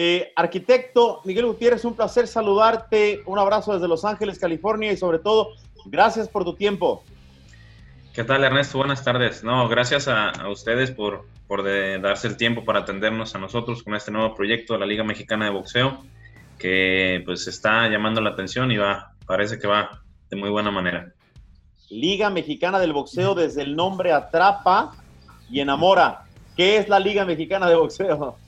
Eh, arquitecto Miguel Gutiérrez, un placer saludarte. Un abrazo desde Los Ángeles, California y sobre todo, gracias por tu tiempo. ¿Qué tal, Ernesto? Buenas tardes. No, gracias a, ustedes por, por darse el tiempo para atendernos a nosotros con este nuevo proyecto de la Liga Mexicana de Boxeo, que pues está llamando la atención y va, parece que va de muy buena manera. Liga Mexicana del Boxeo, desde el nombre atrapa y enamora. ¿Qué es la Liga Mexicana de Boxeo?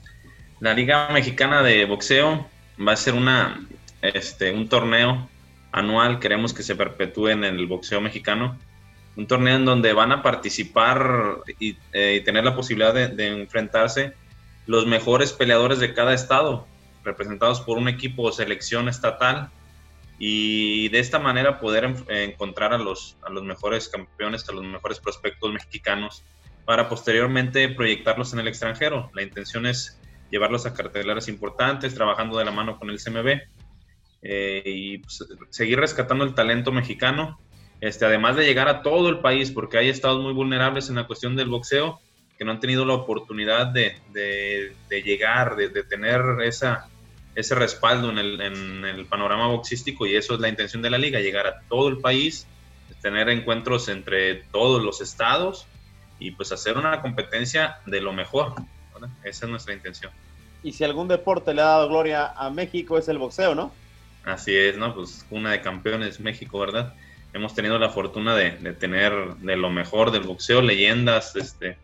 La Liga Mexicana de Boxeo va a ser una, este, un torneo anual, queremos que se perpetúe en el boxeo mexicano un torneo en donde van a participar y, eh, tener la posibilidad de, enfrentarse los mejores peleadores de cada estado, representados por un equipo o selección estatal, y de esta manera poder encontrar a los, a los mejores campeones, a los mejores prospectos mexicanos, para posteriormente proyectarlos en el extranjero. La intención es llevarlos a carteleras importantes, trabajando de la mano con el CMB, eh, y pues, seguir rescatando el talento mexicano este, además de llegar a todo el país, porque hay estados muy vulnerables en la cuestión del boxeo, que no han tenido la oportunidad de, llegar, de, tener esa, ese respaldo en el, panorama boxístico, y eso es la intención de la liga, llegar a todo el país, tener encuentros entre todos los estados y pues hacer una competencia de lo mejor. Esa es nuestra intención. Y si algún deporte le ha dado gloria a México es el boxeo, ¿no? Así es, ¿no? Pues una de campeones México, ¿verdad? hemos tenido la fortuna de, tener de lo mejor del boxeo, leyendas, este,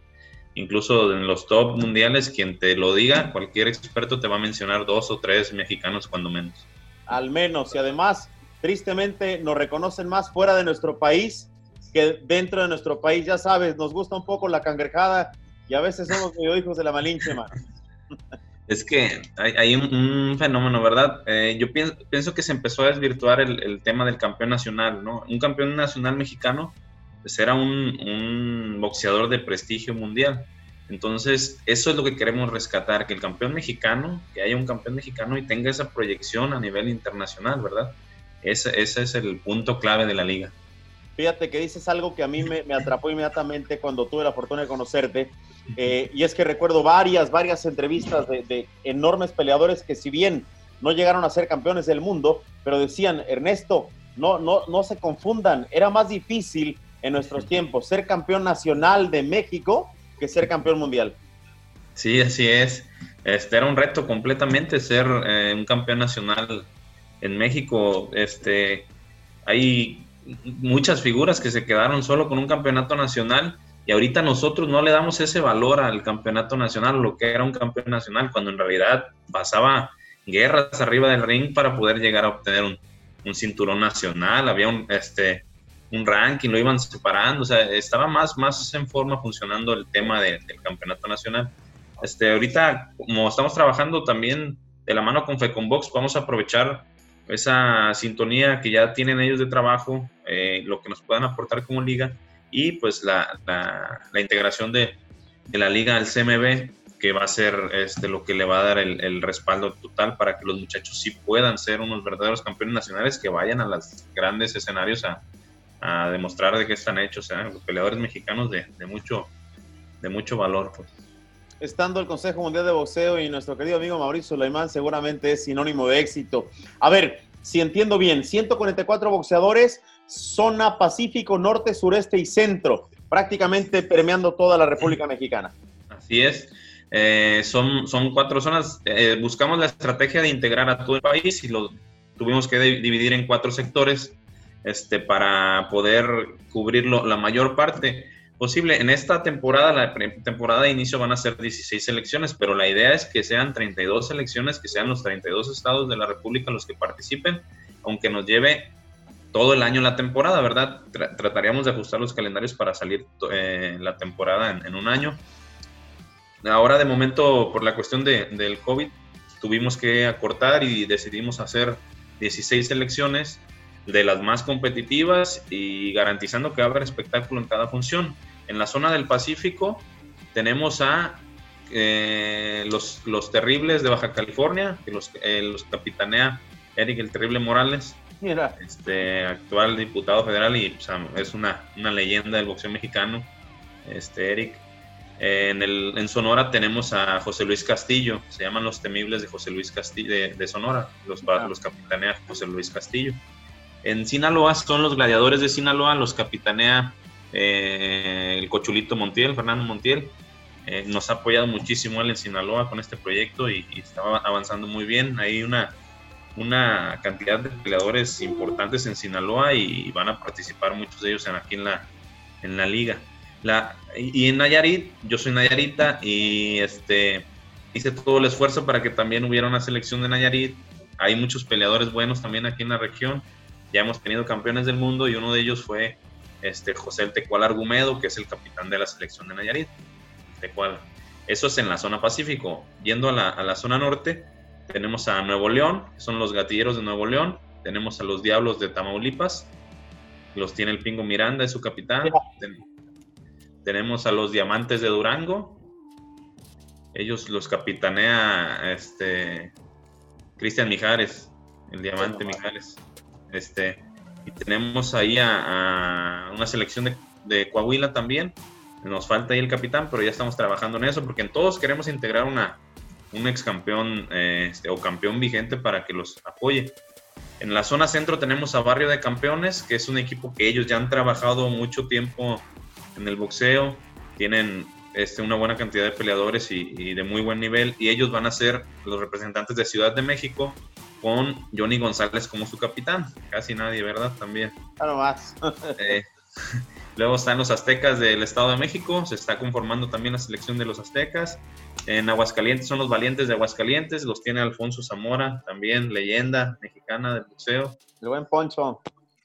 incluso en los top mundiales, quien te lo diga, cualquier experto te va a mencionar dos o tres mexicanos cuando menos. Al menos, y además, tristemente nos reconocen más fuera de nuestro país que dentro de nuestro país. Ya sabes, nos gusta un poco la cangrejada y a veces somos medio hijos de la malinche, mano. Es que hay, un, fenómeno, ¿verdad? Eh, yo pienso, que se empezó a desvirtuar el, tema del campeón nacional, ¿no? Un campeón nacional mexicano pues era un, boxeador de prestigio mundial. Entonces, eso es lo que queremos rescatar, que el campeón mexicano, que haya un campeón mexicano y tenga esa proyección a nivel internacional, ¿verdad? Ese, ese es el punto clave de la liga. Fíjate que dices algo que a mí me, atrapó inmediatamente cuando tuve la fortuna de conocerte, eh, y es que recuerdo varias, varias entrevistas de, enormes peleadores que si bien no llegaron a ser campeones del mundo, pero decían, Ernesto, no, no, no se confundan, era más difícil en nuestros tiempos ser campeón nacional de México que ser campeón mundial. Sí, así es. Este era un reto completamente ser eh, un campeón nacional en México. Este, hay muchas figuras que se quedaron solo con un campeonato nacional y ahorita nosotros no le damos ese valor al campeonato nacional, lo que era un campeón nacional, cuando en realidad pasaba guerras arriba del ring para poder llegar a obtener un, cinturón nacional, había un, este, un ranking, lo iban separando, o sea, estaba más, más en forma funcionando el tema del campeonato nacional. Este, ahorita, como estamos trabajando también de la mano con Fecombox, vamos a aprovechar esa sintonía que ya tienen ellos de trabajo, eh, lo que nos puedan aportar como liga y pues la, la, integración de, de, la liga al CMB que va a ser este, lo que le va a dar el, respaldo total para que los muchachos sí puedan ser unos verdaderos campeones nacionales que vayan a los grandes escenarios a, a demostrar de qué están hechos, ¿eh? los peleadores mexicanos de, de, mucho, de mucho valor. Pues estando el Consejo Mundial de Boxeo y nuestro querido amigo Mauricio Sulaimán seguramente es sinónimo de éxito. A ver, si entiendo bien, 144 boxeadores, zona Pacífico, Norte, Sureste y Centro, prácticamente permeando toda la República Mexicana. Así es. Eh, son, son cuatro zonas. Eh, buscamos la estrategia de integrar a todo el país y lo tuvimos que dividir en cuatro sectores este, para poder cubrirlo la mayor parte posible. En esta temporada, la temporada de inicio van a ser 16 selecciones, pero la idea es que sean 32 selecciones, que sean los 32 estados de la República los que participen, aunque nos lleve todo el año la temporada, ¿verdad? trataríamos de ajustar los calendarios para salir eh, la temporada en, un año. Ahora, de momento, por la cuestión de, del COVID, tuvimos que acortar y decidimos hacer 16 selecciones de las más competitivas y garantizando que haber espectáculo en cada función. En la zona del Pacífico tenemos a eh, los, los terribles de Baja California, que los, eh, los capitanea Eric el Terrible Morales, este actual diputado federal y es una, una, leyenda del boxeo mexicano, este Eric. En, el, en Sonora tenemos a José Luis Castillo, se llaman los temibles de José Luis Castillo, de, Sonora, los, ah. los capitanea José Luis Castillo. En Sinaloa son los gladiadores de Sinaloa, los capitanea eh, el Cochulito Montiel, Fernando Montiel. Eh, nos ha apoyado muchísimo él en Sinaloa con este proyecto y, y estaba avanzando muy bien. Hay una, una cantidad de peleadores importantes en Sinaloa y van a participar muchos de ellos en, aquí en la, en la liga. La, y en Nayarit, yo soy Nayarita y este, hice todo el esfuerzo para que también hubiera una selección de Nayarit. Hay muchos peleadores buenos también aquí en la región. Ya hemos tenido campeones del mundo y uno de ellos fue este, José el Tecual Argumedo, que es el capitán de la selección de Nayarit. Tecual. Eso es en la zona Pacífico. Yendo a la, a la zona norte, tenemos a Nuevo León, que son los gatilleros de Nuevo León. Tenemos a los Diablos de Tamaulipas, los tiene el Pingo Miranda, es su capitán. Tenemos a los Diamantes de Durango. Ellos los capitanea este Cristian Mijares, el Diamante Mijares. Este, y tenemos ahí a, una selección de, Coahuila también. Nos falta ahí el capitán, pero ya estamos trabajando en eso porque en todos queremos integrar una, un ex campeón este, o campeón vigente para que los apoye. En la zona centro tenemos a Barrio de Campeones, que es un equipo que ellos ya han trabajado mucho tiempo en el boxeo, tienen este, una buena cantidad de peleadores y, de muy buen nivel, y ellos van a ser los representantes de Ciudad de México con Johnny González como su capitán. Casi nadie, ¿verdad? También. Claro más. Eh, luego están los Aztecas del Estado de México, se está conformando también la selección de los Aztecas. En Aguascalientes son los valientes de Aguascalientes, los tiene Alfonso Zamora, también leyenda mexicana del boxeo. El buen Poncho.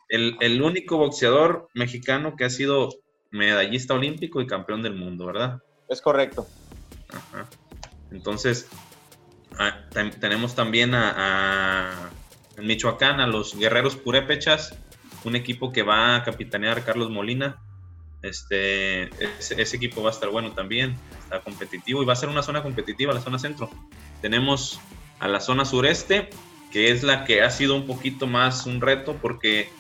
El, el único boxeador mexicano que ha sido medallista olímpico y campeón del mundo, ¿verdad? Es correcto. Entonces, ah, tenemos también a, en Michoacán a los guerreros purépechas, un equipo que va a capitanear Carlos Molina. Este, ese, equipo va a estar bueno también, está competitivo y va a ser una zona competitiva, la zona centro. Tenemos a la zona sureste, que es la que ha sido un poquito más un reto porque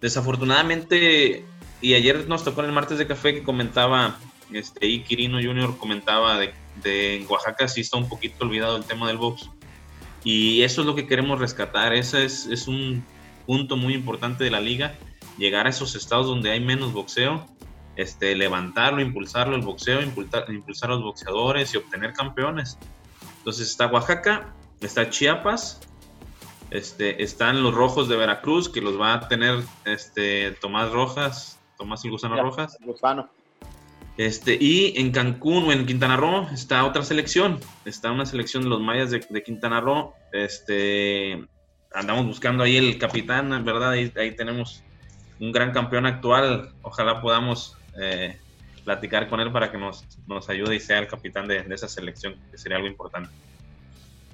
desafortunadamente y ayer nos tocó en el martes de café que comentaba, este, y Quirino Junior comentaba de, de en Oaxaca sí está un poquito olvidado el tema del box. Y eso es lo que queremos rescatar. Ese es, es un punto muy importante de la liga. Llegar a esos estados donde hay menos boxeo, este, levantarlo, impulsarlo el boxeo, impulsar, impulsar a los boxeadores y obtener campeones. Entonces está Oaxaca, está Chiapas, este, están los rojos de Veracruz, que los va a tener este, Tomás Rojas, Tomás el Gusano Rojas. Este, y en Cancún o en Quintana Roo está otra selección. Está una selección de los mayas de, Quintana Roo. Este, andamos buscando ahí el capitán, ¿verdad? Ahí, ahí tenemos un gran campeón actual. Ojalá podamos eh, platicar con él para que nos, nos, ayude y sea el capitán de, esa selección, que sería algo importante.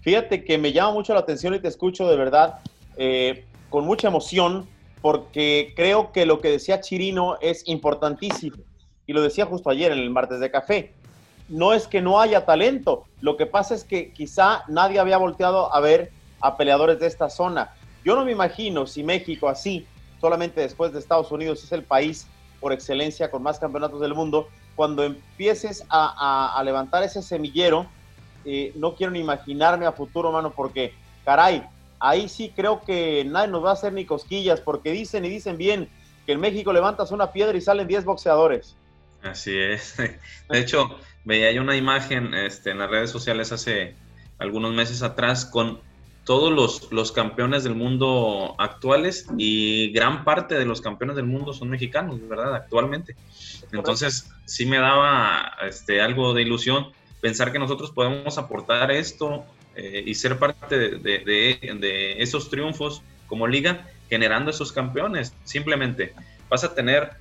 Fíjate que me llama mucho la atención y te escucho de verdad eh, con mucha emoción porque creo que lo que decía Chirino es importantísimo. Y lo decía justo ayer en el martes de café. No es que no haya talento, lo que pasa es que quizá nadie había volteado a ver a peleadores de esta zona. Yo no me imagino si México así, solamente después de Estados Unidos, es el país por excelencia con más campeonatos del mundo, cuando empieces a, levantar ese semillero, eh, no quiero ni imaginarme a futuro, mano, porque, caray, ahí sí creo que nadie nos va a hacer ni cosquillas, porque dicen y dicen bien que en México levantas una piedra y salen 10 boxeadores. Así es. De hecho, veía yo una imagen este, en las redes sociales hace algunos meses atrás con todos los, los, campeones del mundo actuales y gran parte de los campeones del mundo son mexicanos, ¿verdad? Actualmente. Entonces, sí me daba este, algo de ilusión pensar que nosotros podemos aportar esto eh, y ser parte de, esos triunfos como liga, generando esos campeones. Simplemente vas a tener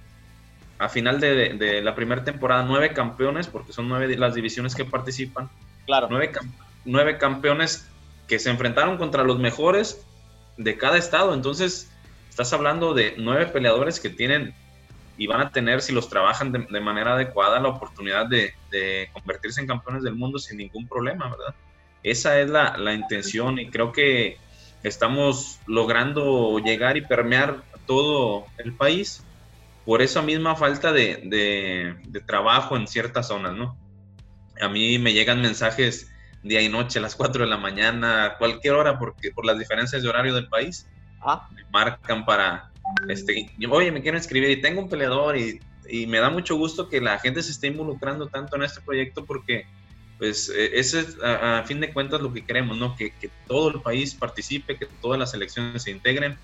a final de, la primera temporada nueve campeones, porque son nueve las divisiones que participan. Claro. Nueve, nueve campeones que se enfrentaron contra los mejores de cada estado. Entonces, estás hablando de nueve peleadores que tienen y van a tener, si los trabajan de, manera adecuada, la oportunidad de, convertirse en campeones del mundo sin ningún problema, ¿verdad? Esa es la, la intención y creo que estamos logrando llegar y permear todo el país por esa misma falta de, de, trabajo en ciertas zonas, ¿no? a mí me llegan mensajes día y noche, a las 4 de la mañana, a cualquier hora, porque por las diferencias de horario del país, ah. me marcan para, este, oye, me quiero inscribir y tengo un peleador y, y, me da mucho gusto que la gente se esté involucrando tanto en este proyecto porque, pues, e, ese es a, fin de cuentas lo que queremos, ¿no? Que, que todo el país participe, que todas las elecciones se integren,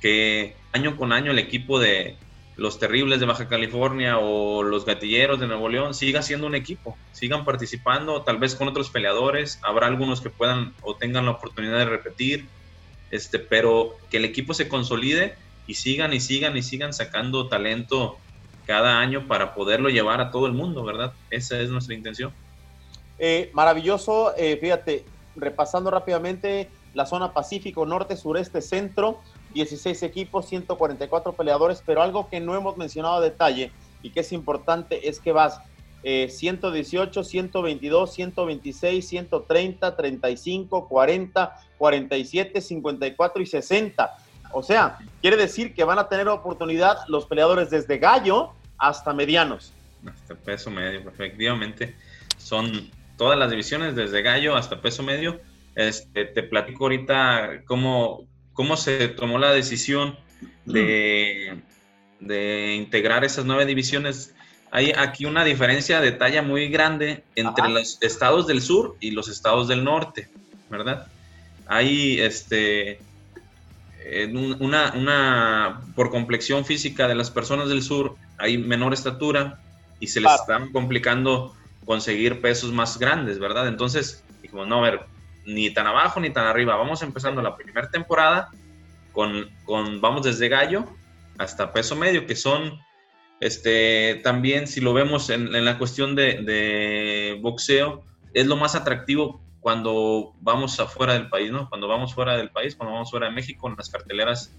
que año con año el equipo de, los terribles de Baja California o los gatilleros de Nuevo León siga siendo un equipo, sigan participando, tal vez con otros peleadores, habrá algunos que puedan o tengan la oportunidad de repetir, este, pero que el equipo se consolide y sigan y sigan y sigan sacando talento cada año para poderlo llevar a todo el mundo, ¿verdad? Esa es nuestra intención. Eh, maravilloso, eh, fíjate, repasando rápidamente la zona Pacífico, Norte, Sureste, Centro, 16 equipos, 144 peleadores, pero algo que no hemos mencionado a detalle y que es importante es que vas 118, 122, 126, 130, 35, 40, 47, 54 y 60. O sea, quiere decir que van a tener oportunidad los peleadores desde gallo hasta medianos. Hasta peso medio, efectivamente. Son todas las divisiones desde gallo hasta peso medio. Este, te platico ahorita cómo, cómo se tomó la decisión de, integrar esas nueve divisiones. Hay aquí una diferencia de talla muy grande entre los estados del sur y los estados del norte, ¿verdad? Hay este, una, una, por complexión física de las personas del sur, hay menor estatura y se les está complicando conseguir pesos más grandes, ¿verdad? Entonces, dijimos, no, a ver, ni tan abajo ni tan arriba. Vamos empezando la primera temporada con, con, vamos desde gallo hasta peso medio, que son, este, también si lo vemos en, la cuestión de, de, boxeo, es lo más atractivo cuando vamos afuera del país, ¿no? Cuando vamos fuera del país, cuando vamos fuera de México, en las carteleras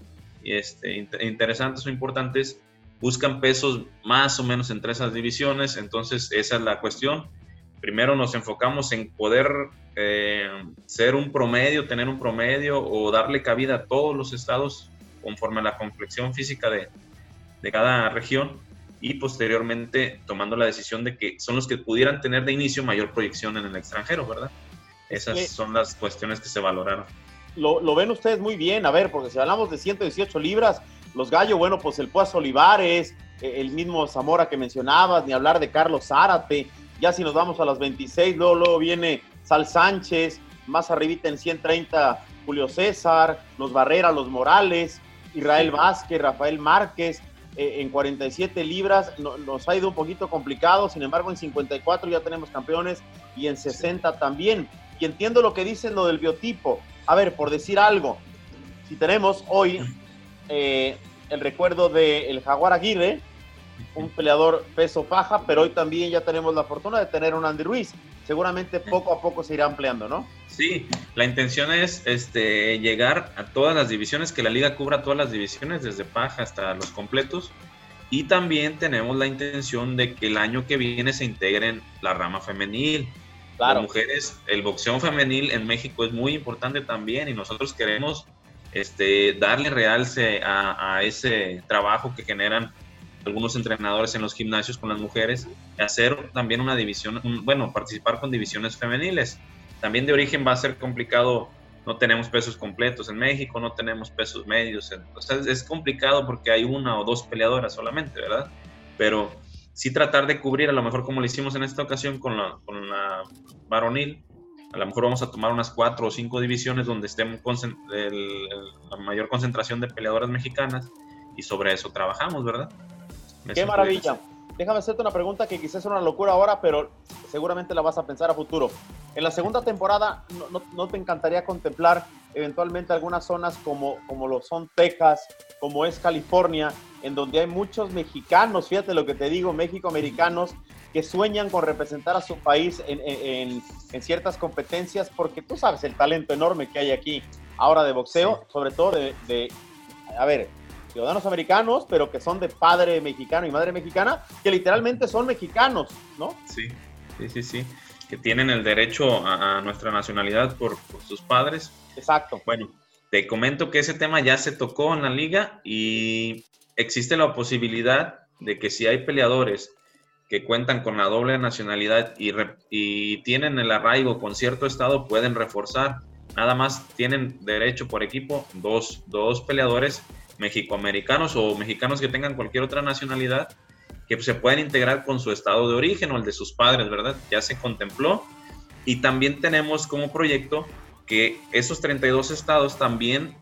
este, interesantes o importantes, buscan pesos más o menos entre esas divisiones, entonces esa es la cuestión. Primero nos enfocamos en poder eh, ser un promedio, tener un promedio o darle cabida a todos los estados conforme a la complexión física de, de cada región y posteriormente tomando la decisión de que son los que pudieran tener de inicio mayor proyección en el extranjero, ¿verdad? Esas son las cuestiones que se valoraron. Lo, lo, ven ustedes muy bien, a ver, porque si hablamos de 118 libras, los gallos, bueno, pues el Puas Olivares, eh, el mismo Zamora que mencionabas, ni hablar de Carlos Zárate, ya si nos vamos a las 26, luego, luego viene Sal Sánchez, más arribita en 130 Julio César, los Barrera, los Morales, Israel Vázquez, Rafael Márquez, eh, en 47 libras nos ha ido un poquito complicado, sin embargo en 54 ya tenemos campeones y en 60 también. Y entiendo lo que dicen lo del biotipo. A ver, por decir algo, si tenemos hoy eh, el recuerdo del Jaguar Aguirre, un peleador peso paja, pero hoy también ya tenemos la fortuna de tener un Andy Ruiz. Seguramente poco a poco se irá ampliando, ¿no? Sí, la intención es este, llegar a todas las divisiones, que la liga cubra todas las divisiones, desde paja hasta los completos. Y también tenemos la intención de que el año que viene se integren la rama femenil. Claro. Las mujeres, el boxeo femenil en México es muy importante también y nosotros queremos este, darle realce a, a ese trabajo que generan algunos entrenadores en los gimnasios con las mujeres, hacer también una división, bueno, participar con divisiones femeniles. También de origen va a ser complicado, no tenemos pesos completos en México, no tenemos pesos medios, sea, es complicado porque hay una o dos peleadoras solamente, ¿verdad? Pero sí tratar de cubrir, a lo mejor como lo hicimos en esta ocasión con la, con la varonil, a lo mejor vamos a tomar unas cuatro o cinco divisiones donde estén la mayor concentración de peleadoras mexicanas y sobre eso trabajamos, ¿verdad? Qué maravilla. Déjame hacerte una pregunta que quizás es una locura ahora, pero seguramente la vas a pensar a futuro. En la segunda temporada, ¿no, te encantaría contemplar eventualmente algunas zonas como, como lo son Texas, como es California, en donde hay muchos mexicanos, fíjate lo que te digo, México-americanos, que sueñan con representar a su país en, ciertas competencias, porque tú sabes el talento enorme que hay aquí ahora de boxeo, sobre todo de, de, a ver, ciudadanos americanos, pero que son de padre mexicano y madre mexicana, que literalmente son mexicanos, ¿no? Sí, sí, sí, sí, que tienen el derecho a, nuestra nacionalidad por, sus padres. Exacto. Bueno, te comento que ese tema ya se tocó en la liga y existe la posibilidad de que si hay peleadores que cuentan con la doble nacionalidad y, y tienen el arraigo con cierto estado pueden reforzar. Nada más tienen derecho por equipo dos, dos peleadores mexicoamericanos o mexicanos que tengan cualquier otra nacionalidad que se pueden integrar con su estado de origen o el de sus padres, ¿verdad? Ya se contempló. Y también tenemos como proyecto que esos 32 estados también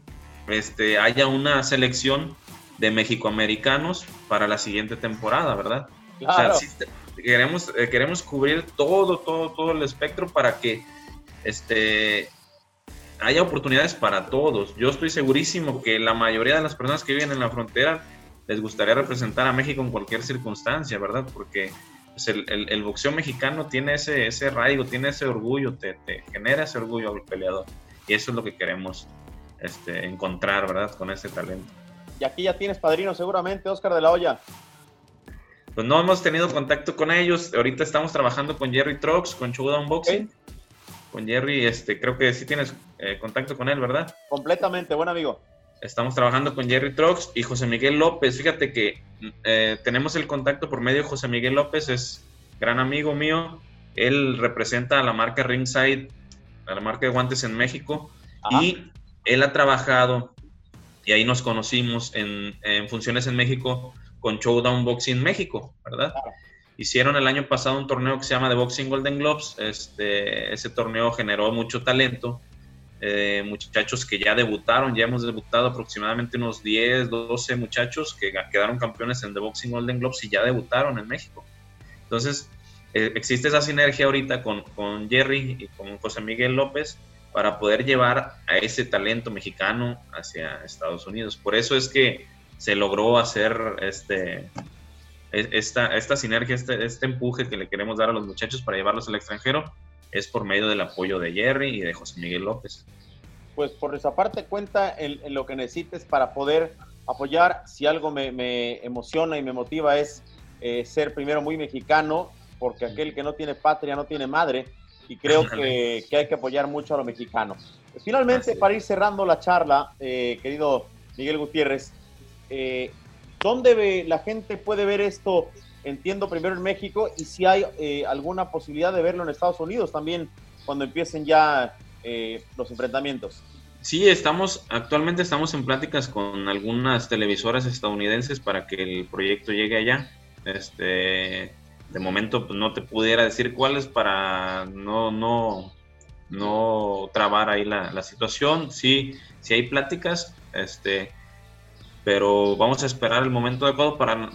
este, haya una selección de mexicoamericanos para la siguiente temporada, ¿verdad? O sea, queremos, eh, queremos cubrir todo, todo, todo el espectro para que este, haya oportunidades para todos. Yo estoy segurísimo que la mayoría de las personas que viven en la frontera les gustaría representar a México en cualquier circunstancia, ¿verdad? Porque pues, el, boxeo mexicano tiene ese, ese arraigo, tiene ese orgullo, te, genera ese orgullo al peleador. Y eso es lo que queremos este, encontrar, ¿verdad? Con ese talento. Y aquí ya tienes padrino seguramente, Oscar de la Hoya. Pues no hemos tenido contacto con ellos. Ahorita estamos trabajando con Jerry Trox, con Showdown Boxing. Con Jerry, este, creo que sí tienes eh, contacto con él, ¿verdad? Completamente, buen amigo. Estamos trabajando con Jerry Trox y José Miguel López. Fíjate que eh, tenemos el contacto por medio de José Miguel López, es gran amigo mío. Él representa a la marca Ringside, a la marca de guantes en México. Y él ha trabajado, y ahí nos conocimos en, funciones en México con Showdown Boxing México, ¿verdad? Hicieron el año pasado un torneo que se llama The Boxing Golden Globes. Este, ese torneo generó mucho talento eh, muchachos que ya debutaron, ya hemos debutado aproximadamente unos 10, 12 muchachos que quedaron campeones en The Boxing Golden Globes y ya debutaron en México. Entonces, eh, existe esa sinergia ahorita con, con, Jerry y con José Miguel López para poder llevar a ese talento mexicano hacia Estados Unidos. Por eso es que se logró hacer este, esta, esta sinergia, este, este empuje que le queremos dar a los muchachos para llevarlos al extranjero es por medio del apoyo de Jerry y de José Miguel López. Pues por esa parte cuenta en, lo que necesites para poder apoyar. Si algo me, emociona y me motiva es eh, ser primero muy mexicano, porque aquel que no tiene patria no tiene madre, y creo que, hay que apoyar mucho a los mexicanos. Finalmente, para ir cerrando la charla, eh, querido Miguel Gutiérrez, eh, ¿dónde la gente puede ver esto entiendo primero en México y si hay eh, alguna posibilidad de verlo en Estados Unidos también cuando empiecen ya eh, los enfrentamientos. Sí, estamos, actualmente estamos en pláticas con algunas televisoras estadounidenses para que el proyecto llegue allá. Este, de momento pues, no te pudiera decir cuáles para no, no, no trabar ahí la, situación. Sí, sí hay pláticas, este, pero vamos a esperar el momento adecuado para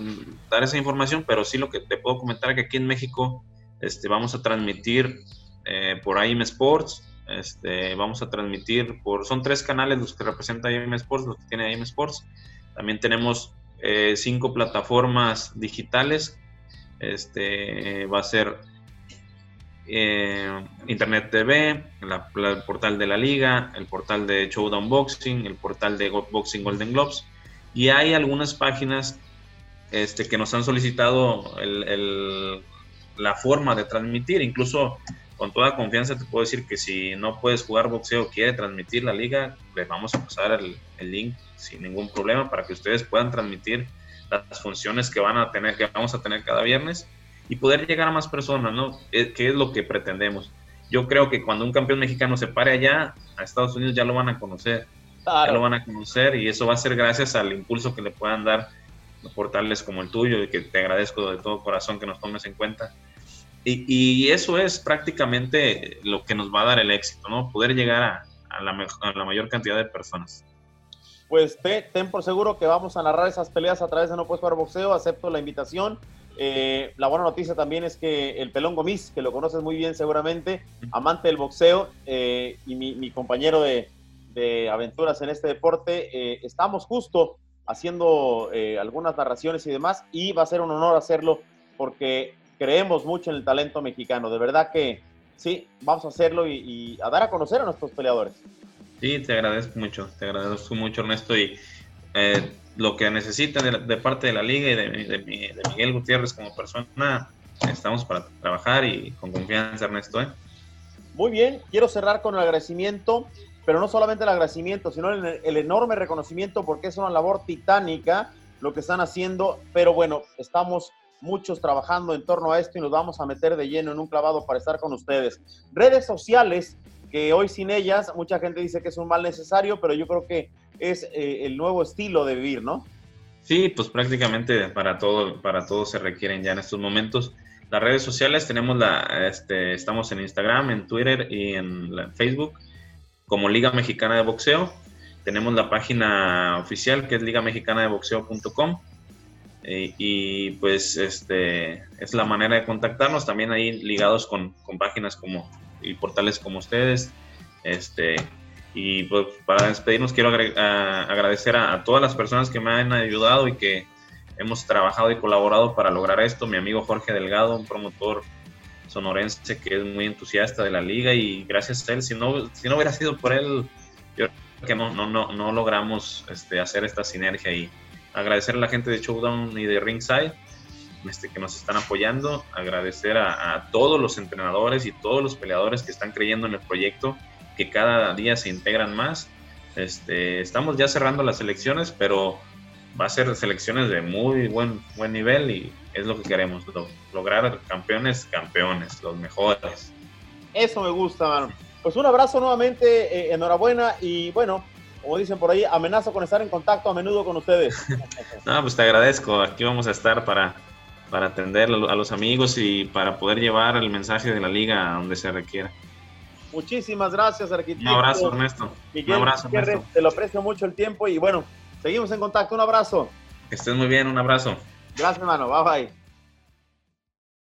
dar esa información, pero sí lo que te puedo comentar es que aquí en México este, vamos a transmitir eh, por AIM Sports, este, vamos a transmitir por, son tres canales los que representa AIM Sports, los que tiene AIM Sports, también tenemos eh, cinco plataformas digitales, este, va a ser eh, Internet TV, el portal de la liga, el portal de Showdown Boxing, el portal de Boxing Golden Globes, y hay algunas páginas este, que nos han solicitado la forma de transmitir. Incluso con toda confianza te puedo decir que si no puedes jugar boxeo quiere transmitir la liga, les vamos a pasar el, link sin ningún problema para que ustedes puedan transmitir las funciones que van a tener, que vamos a tener cada viernes y poder llegar a más personas, ¿no? ¿Qué es lo que pretendemos? Yo creo que cuando un campeón mexicano se pare allá, a Estados Unidos ya lo van a conocer ya lo van a conocer y eso va a ser gracias al impulso que le puedan dar portales como el tuyo y que te agradezco de todo corazón que nos tomes en cuenta. Y, y eso es prácticamente lo que nos va a dar el éxito, ¿no? Poder llegar a, a, la, a la, mayor cantidad de personas. Pues ten por seguro que vamos a narrar esas peleas a través de No Puedes Jugar Boxeo, acepto la invitación. Eh, la buena noticia también es que el Pelón Gomis, que lo conoces muy bien seguramente, amante del boxeo eh, y mi, mi compañero de, de aventuras en este deporte. Eh, estamos justo haciendo eh, algunas narraciones y demás y va a ser un honor hacerlo porque creemos mucho en el talento mexicano. De verdad que sí, vamos a hacerlo y, a dar a conocer a nuestros peleadores. Sí, te agradezco mucho, te agradezco mucho Ernesto y eh, lo que necesiten de, parte de la liga y de, Miguel Gutiérrez como persona, estamos para trabajar y con confianza Ernesto. Muy bien, quiero cerrar con el agradecimiento pero no solamente el agradecimiento, sino el, enorme reconocimiento porque es una labor titánica lo que están haciendo, pero bueno, estamos muchos trabajando en torno a esto y nos vamos a meter de lleno en un clavado para estar con ustedes. Redes sociales, que hoy sin ellas, mucha gente dice que es un mal necesario, pero yo creo que es eh, el nuevo estilo de vivir, ¿no? Sí, pues prácticamente para todo, para todo se requieren ya en estos momentos. Las redes sociales tenemos la, este, estamos en Instagram, en Twitter y en Facebook como Liga Mexicana de Boxeo. Tenemos la página oficial que es ligamexicana-de-boxeo.com y, y, pues este es la manera de contactarnos también ahí ligados con, con páginas como y portales como ustedes. Este, y pues para despedirnos quiero agradecer a, a, todas las personas que me han ayudado y que hemos trabajado y colaborado para lograr esto. Mi amigo Jorge Delgado, un promotor sonorense que es muy entusiasta de la liga y gracias a él, si no, si no hubiera sido por él, yo creo que no, no, no, no logramos este, hacer esta sinergia y agradecer a la gente de Showdown y de Ringside este, que nos están apoyando, agradecer a, a, todos los entrenadores y todos los peleadores que están creyendo en el proyecto, que cada día se integran más. Este, estamos ya cerrando las elecciones, pero va a ser selecciones de muy buen, buen nivel y es lo que queremos, lograr campeones, campeones, los mejores. Eso me gusta, mano. Pues un abrazo nuevamente, eh, enhorabuena y bueno, como dicen por ahí, amenazo con estar en contacto a menudo con ustedes. no, pues te agradezco, aquí vamos a estar para, para atender a los amigos y para poder llevar el mensaje de la liga a donde se requiera. Muchísimas gracias, arquitecto. Un abrazo, Ernesto. un abrazo, Ernesto. Te lo aprecio mucho el tiempo y bueno, seguimos en contacto. Un abrazo. Que estés muy bien, un abrazo. Gracias, hermano. Bye bye.